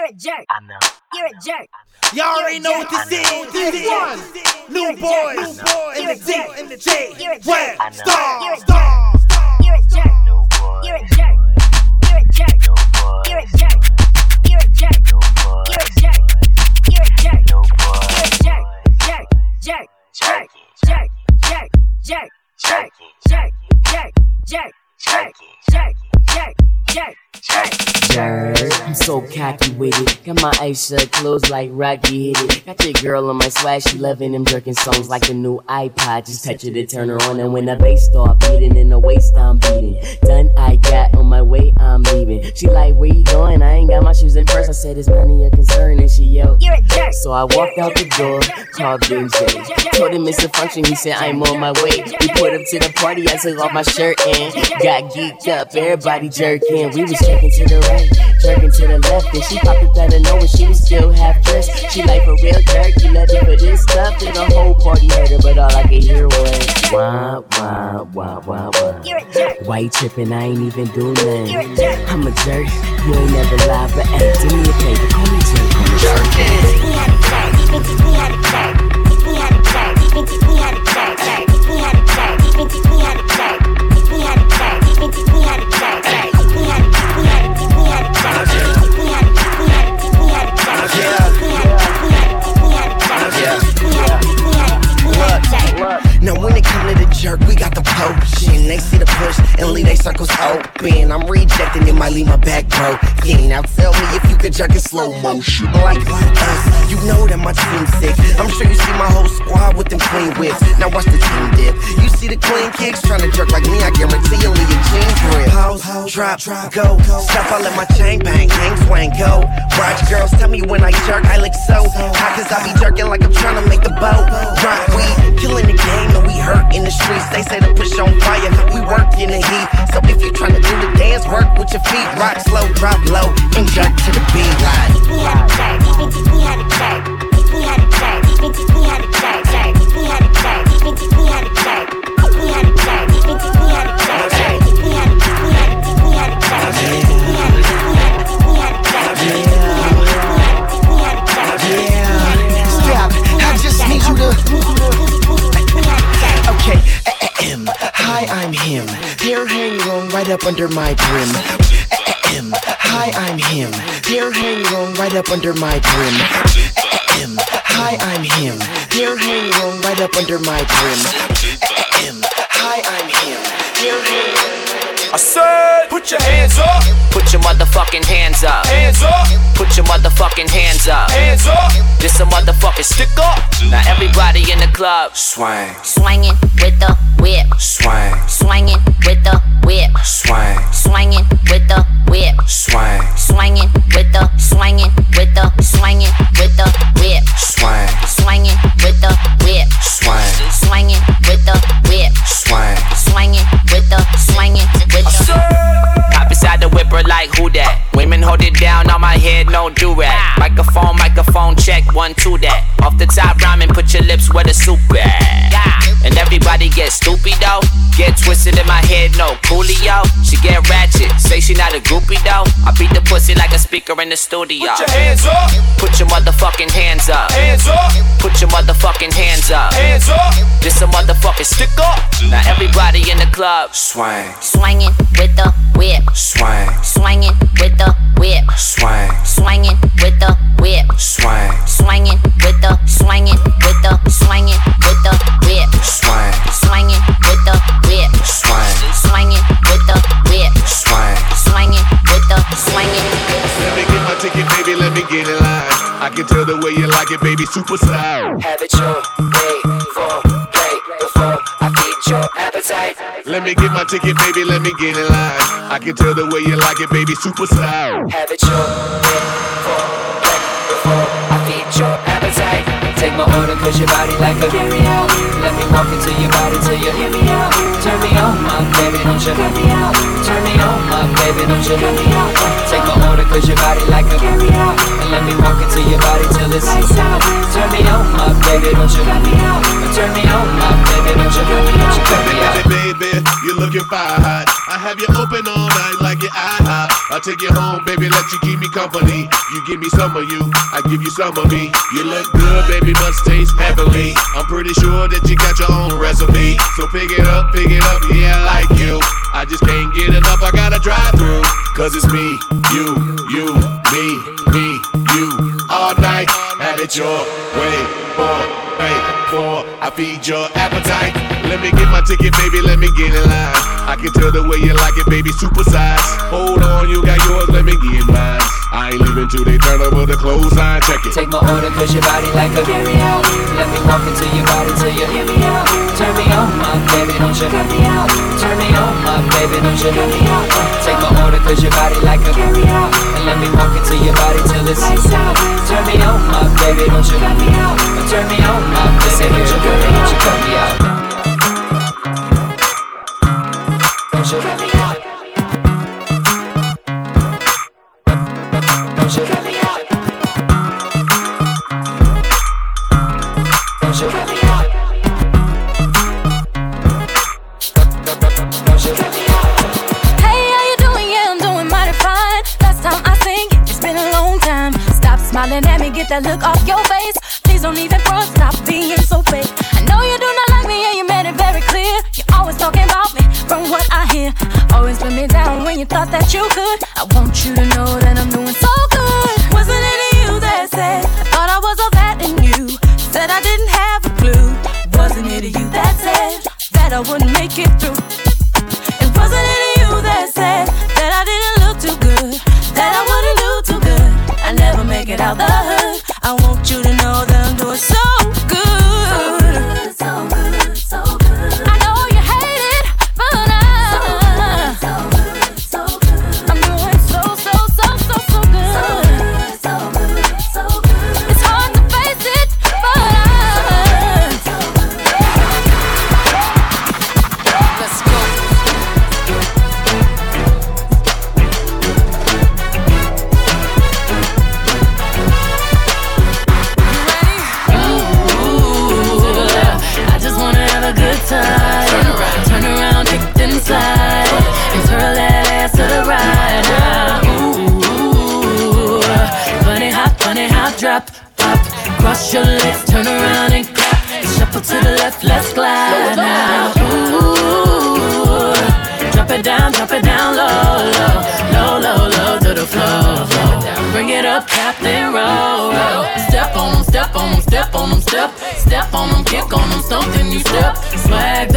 You're a jerk. I know. You're a jerk. Y'all already know what this is. This is New Boyz in the D in the J. Web star star. You're a jerk. You're a jerk. You're a jerk. You're a jerk. You're a jerk. You're a jerk. You're a jerk. You're a jerk. Jerk. Jerk. Jerk. Jerk. Jerk. Jerk. Jerk. Jerk. Jerk. Jerk. Jerk. Jerk. Jerk. Jerk. I'm so cocky with it. Got my eyes shut, closed like Rocky hit it. Got your girl on my swag, she loving them jerking songs like a new iPod. Just touch it to turn her on, and when the bass start beating, in the waist I'm beating. Done, I got on my way, I'm leaving. She like, where you going? I ain't got my shoes in first. I said, it's none of your concern, and she yelled. You're a jerk. So I walked out the door, called Big J. Told him it's a function, he said I'm on my way. We put up to the party, I took off my shirt and got geeked up. Everybody jerking, we was jerking to the right, jerking to the left, and she popped it out of nowhere. She was still half dressed. She like for real jerk, you love it for this stuff. And the whole party heard her, but all I could hear was wah wah wah wah wah. You're a jerk. Why you tripping? I ain't even do nothing. You're a jerk. I'm a jerk, you ain't never lie, but hey, do me a favor, call me jerk. I'm a jerk. Now jerk, we got the potion. They see the push and leave they circles open. I'm rejecting, it might leave my back broken. Now tell me if you could jerk in slow motion. Like us, you know that my team's sick. I'm sure you see my whole squad with them clean whips. Now watch the team dip. You see the clean kicks trying to jerk like me, I guarantee you'll leave your jeans grip. Pause, drop, go. Stop, I let my chain bang, hang, swing, go. Watch girls tell me when I jerk, I look so hot, cause I be jerking like I'm trying to make the boat. Rock, we killing the game and we hurt in the streets. They say to push on fire, we work in the heat. So if you trying to do the dance, work with your feet. Rock slow, drop low, and jerk to the beat. Like, up under my brim. Hi, I'm him. Hair hang long right up under my brim. Hi, I'm him. Hair hang long right up under my brim. Hi, I'm him. Hang I said, put your hands up, Put your motherfucking hands up. hands up, Put your motherfucking hands up. hands up. This a motherfucking stick up. Now everybody in the club, Swing, Swinging with the whip. swing, Swinging with the whip. swing, Swinging with the whip. swing, Swinging with the swinging with the swinging with the whip. Do rag. Microphone, microphone, check one, two that. Off the top rhyming, put your lips where the soup at. And everybody get stupid though. Get twisted in my head, no coolio. She get ratchet, say she not a groupie though. I beat the pussy like a speaker in the studio. Put your hands up, Put your motherfucking hands up. hands up, Put your motherfucking hands up. hands up. This a motherfucking stick up. Now everybody in the club. Swing, Swinging with the whip. swing, Swinging with the whip. swing, Swinging with the whip. swing, Swinging with the swinging with the swinging with the whip. swing, Swinging with the whip. swing, Swinging with the whip. swing. Swinging with the swinging. Let me get my ticket, baby, let me get in line. I can tell the way you like it, baby, super style. Have it your appetite. Let me get my ticket, baby, let me get in line. I can tell the way you like it, baby, super style. Have it your way Take my order cause your body like a carry out. Let me walk into your body till you hear me out. Turn me on, my baby, don't you cut me out. Turn me on, my baby, don't you cut me out. Take my order cause your body like a carry out. let me walk into your body till it's Turn me on, my baby, don't you Turn me on, turn me on, my baby, don't you cut me out Baby, you're looking fire hot. I have you open all night like your IHOP. I'll take you home, baby, let you keep me company. You give me some of you, I give you some of me. You look good, baby, must taste heavenly. I'm pretty sure that you got your own recipe. So pick it up, pick it up, yeah, I like you. I just can't get enough, I gotta drive through. Cause it's me, you, you, me, me, you. All night, have it your way, for, way, for. I feed your appetite. Let me get my ticket, baby, let me get in line. I can tell the way you like it, baby, super size. Hold on, you got yours, let me get mine. I ain't leaving till they turn over the clothesline, check it. Take my order cause your body like a carry out Let me walk into your body till you hear me out Turn me on my baby, don't you? Cut me out Turn me on my baby, don't you? Cut me out Take my order cause your body like a carry out And let me walk into your body till it's lights out Turn me on my baby, don't you? Cut me out Turn me on my baby, don't you? Cut don't you? Cut me out Don't you? Cut me out smiling at me, get that look off your face. Please don't even front, stop being so fake. I know you do not like me, and you made it very clear. You're always talking about me, from what I hear. Always put me down when you thought that you could. I want you to know said I wouldn't make it through? Up, tap roll. Step on 'em, step on 'em, step on 'em, step, step on them, kick on 'em, stomp then you step. Swag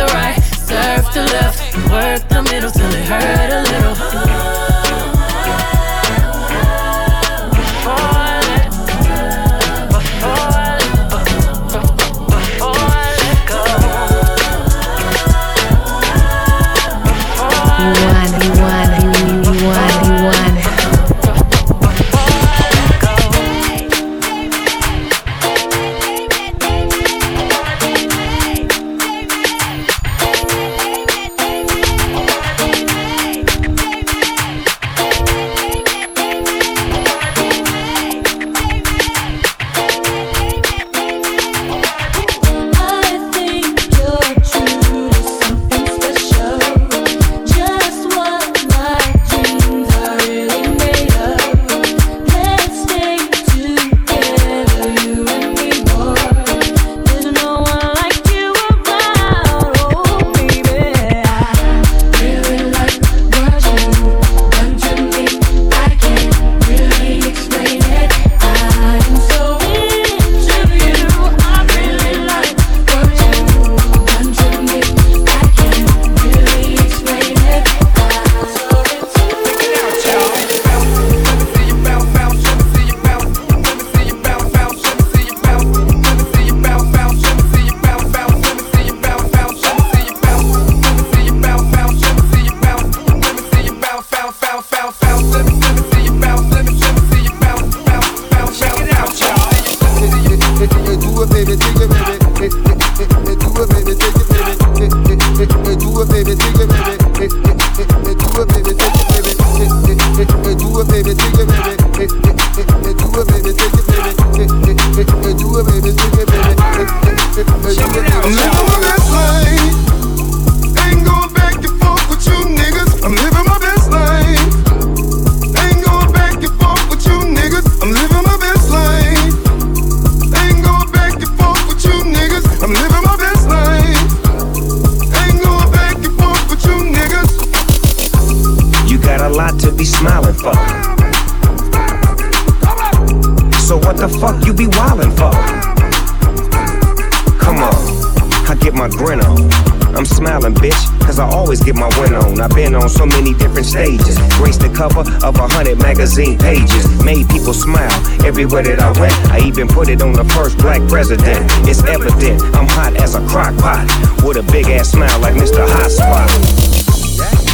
always get my win on. I've been on so many different stages. Graced the cover of a hundred magazine pages. Made people smile everywhere that I went. I even put it on the first black president. It's evident I'm hot as a crock pot. With a big ass smile like Mr. Hot Spot.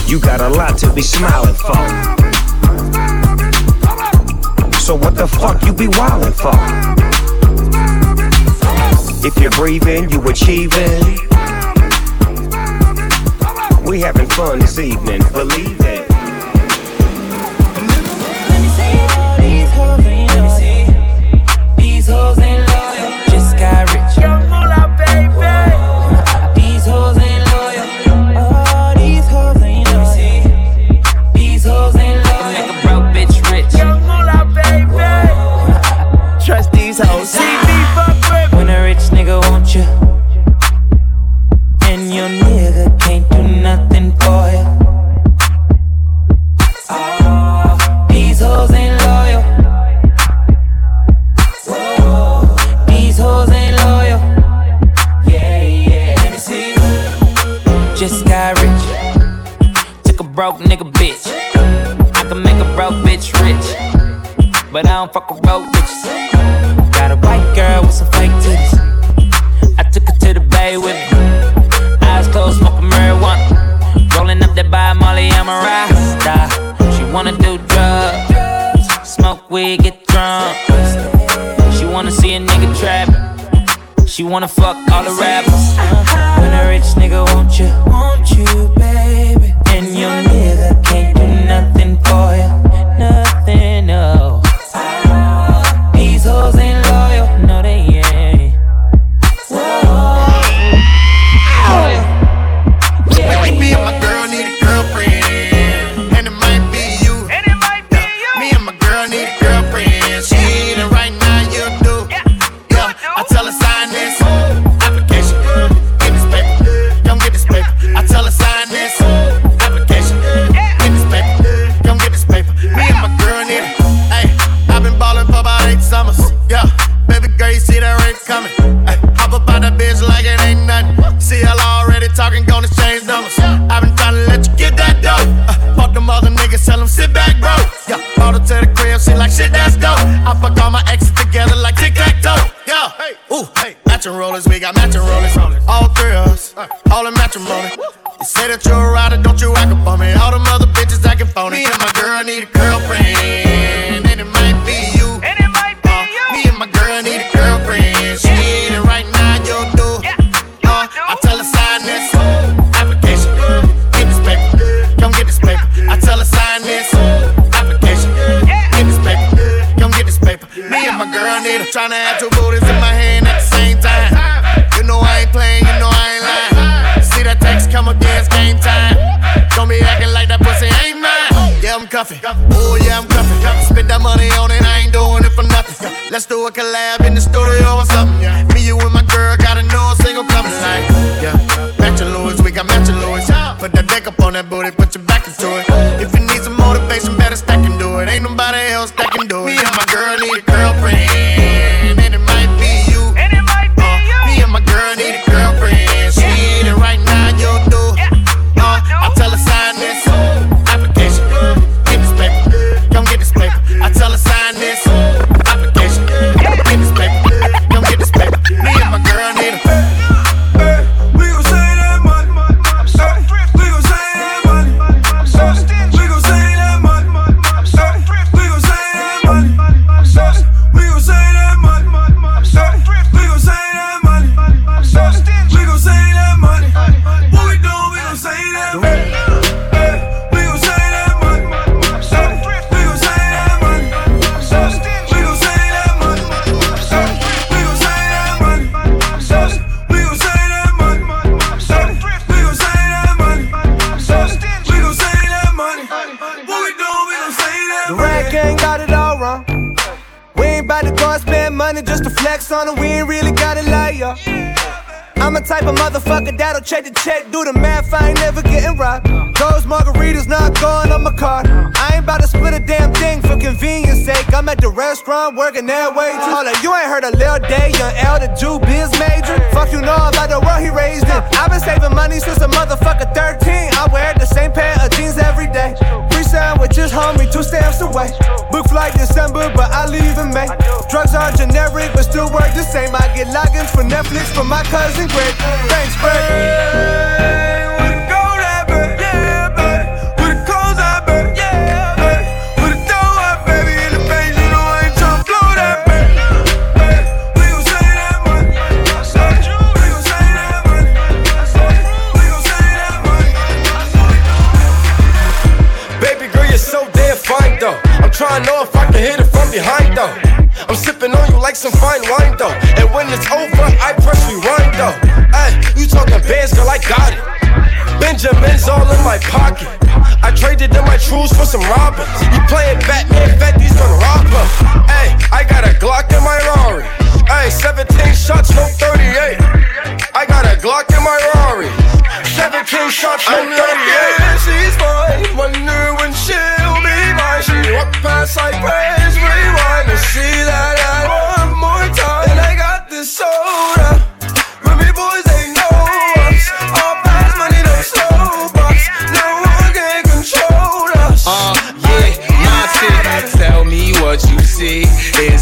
You got a lot to be smiling for. So what the fuck you be wildin' for? If you're breathing, you achieving. We having fun this evening, believe it. Let me see all these hoes, you know. These hoes ain't just got rich. Took a broke nigga bitch. I can make a broke bitch rich. But I don't fuck a broke bitch. Got a white girl with some fake titties. I took her to the bay with me. Eyes closed, smoking marijuana. Rolling up that by Molly, I'm a rasta. She wanna do drugs. Smoke weed, get drunk. She wanna see a nigga trap. She wanna fuck all the rappers. When a rich nigga, won't you? Won't you, baby? Russian air to got it all wrong. We ain't to go and spend money just to flex on it. We ain't really gotta lie, yo. I'm a type of motherfucker that'll check the check, do the math, I ain't never getting robbed. Those margaritas not going on my card. I ain't about to split a damn thing for convenience sake. I'm at the restaurant working that way. Hold you ain't heard a Lil Day, young L, the Jew biz major. Fuck you know about the world he raised in. I've been saving money since a motherfucker 13. I wear the same pair of jeans every day. Sandwiches, homie, two stamps away. Book flight December, but I leave in May. Drugs are generic, but still work the same. I get logins for Netflix from my cousin Greg. Thanks, Greg. Some robbers.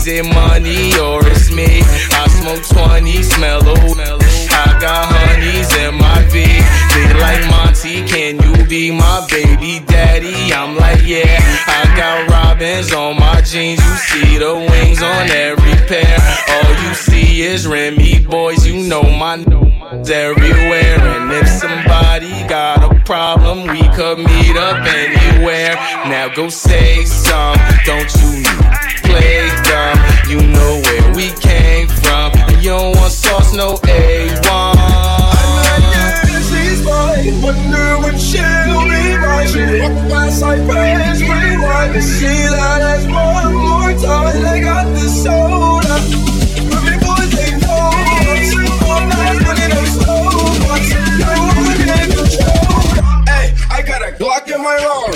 It money or it's me? I smoke 20, smell a I got honeys in my V. They like Monty, can you be my baby daddy? I'm like, yeah. I got robins on my jeans. You see the wings on every pair. All you see is Remy Boyz. You know my everywhere. And if somebody got a problem, we could meet up anywhere. Now go say some. Don't you playground. You know where we came from. And you don't want sauce, no A1. Wonder when she'll be rising Walk past I praise Rewind to see that as one more time I got the soda But boys, Hey, I got a Glock in my arm